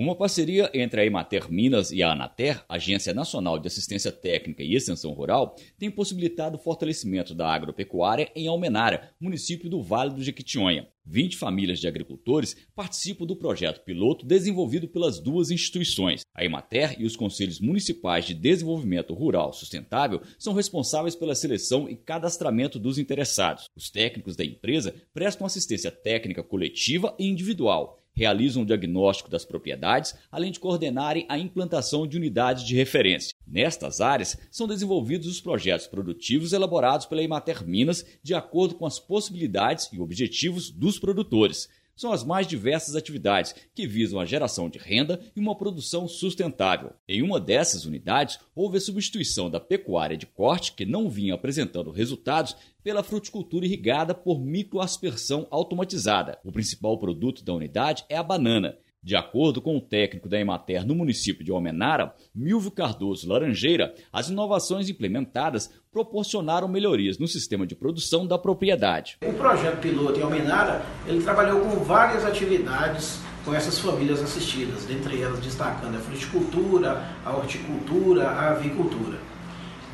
Uma parceria entre a Emater Minas e a Anater, Agência Nacional de Assistência Técnica e Extensão Rural, tem possibilitado o fortalecimento da agropecuária em Almenara, município do Vale do Jequitinhonha. 20 famílias de agricultores participam do projeto piloto desenvolvido pelas duas instituições. A Emater e os Conselhos Municipais de Desenvolvimento Rural Sustentável são responsáveis pela seleção e cadastramento dos interessados. Os técnicos da empresa prestam assistência técnica coletiva e individual realizam o diagnóstico das propriedades, além de coordenarem a implantação de unidades de referência. Nestas áreas, são desenvolvidos os projetos produtivos elaborados pela Imater Minas de acordo com as possibilidades e objetivos dos produtores são as mais diversas atividades que visam a geração de renda e uma produção sustentável. Em uma dessas unidades, houve a substituição da pecuária de corte, que não vinha apresentando resultados, pela fruticultura irrigada por microaspersão automatizada. O principal produto da unidade é a banana. De acordo com o técnico da Emater no município de Almenara, Milvio Cardoso Laranjeira, as inovações implementadas proporcionaram melhorias no sistema de produção da propriedade. O projeto piloto em Almenara, ele trabalhou com várias atividades com essas famílias assistidas, dentre elas destacando a fruticultura, a horticultura, a avicultura.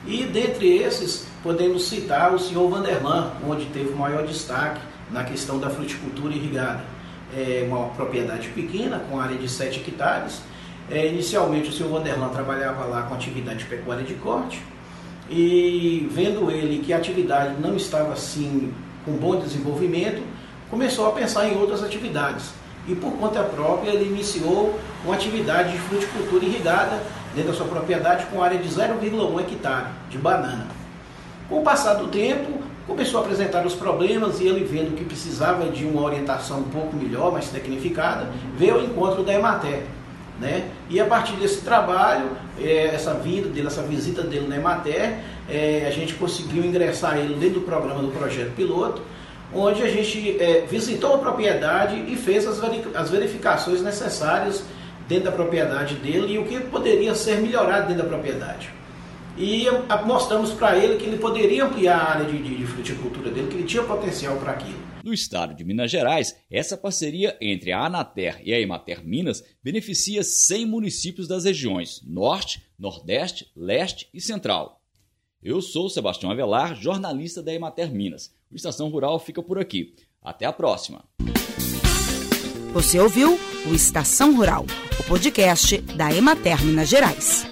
E dentre esses, podemos citar o senhor Vanderlan, onde teve o maior destaque na questão da fruticultura irrigada é uma propriedade pequena, com área de 7 hectares. É, inicialmente o senhor Vanderlan trabalhava lá com atividade pecuária de corte e vendo ele que a atividade não estava assim com bom desenvolvimento, começou a pensar em outras atividades. E por conta própria ele iniciou uma atividade de fruticultura irrigada dentro da sua propriedade com área de 0,1 hectare de banana. Com o passar do tempo, começou a apresentar os problemas e ele vendo que precisava de uma orientação um pouco melhor, mais tecnificada, veio ao encontro da Emater. Né? E a partir desse trabalho, é, essa vinda dele, essa visita dele na Emater, é, a gente conseguiu ingressar ele dentro do programa do projeto piloto, onde a gente é, visitou a propriedade e fez as verificações necessárias dentro da propriedade dele e o que poderia ser melhorado dentro da propriedade e mostramos para ele que ele poderia ampliar a área de, de, de fruticultura dele, que ele tinha potencial para aquilo. No estado de Minas Gerais, essa parceria entre a Anater e a Emater Minas beneficia 100 municípios das regiões Norte, Nordeste, Leste e Central. Eu sou Sebastião Avelar, jornalista da Emater Minas. O Estação Rural fica por aqui. Até a próxima. Você ouviu o Estação Rural, o podcast da Emater Minas Gerais.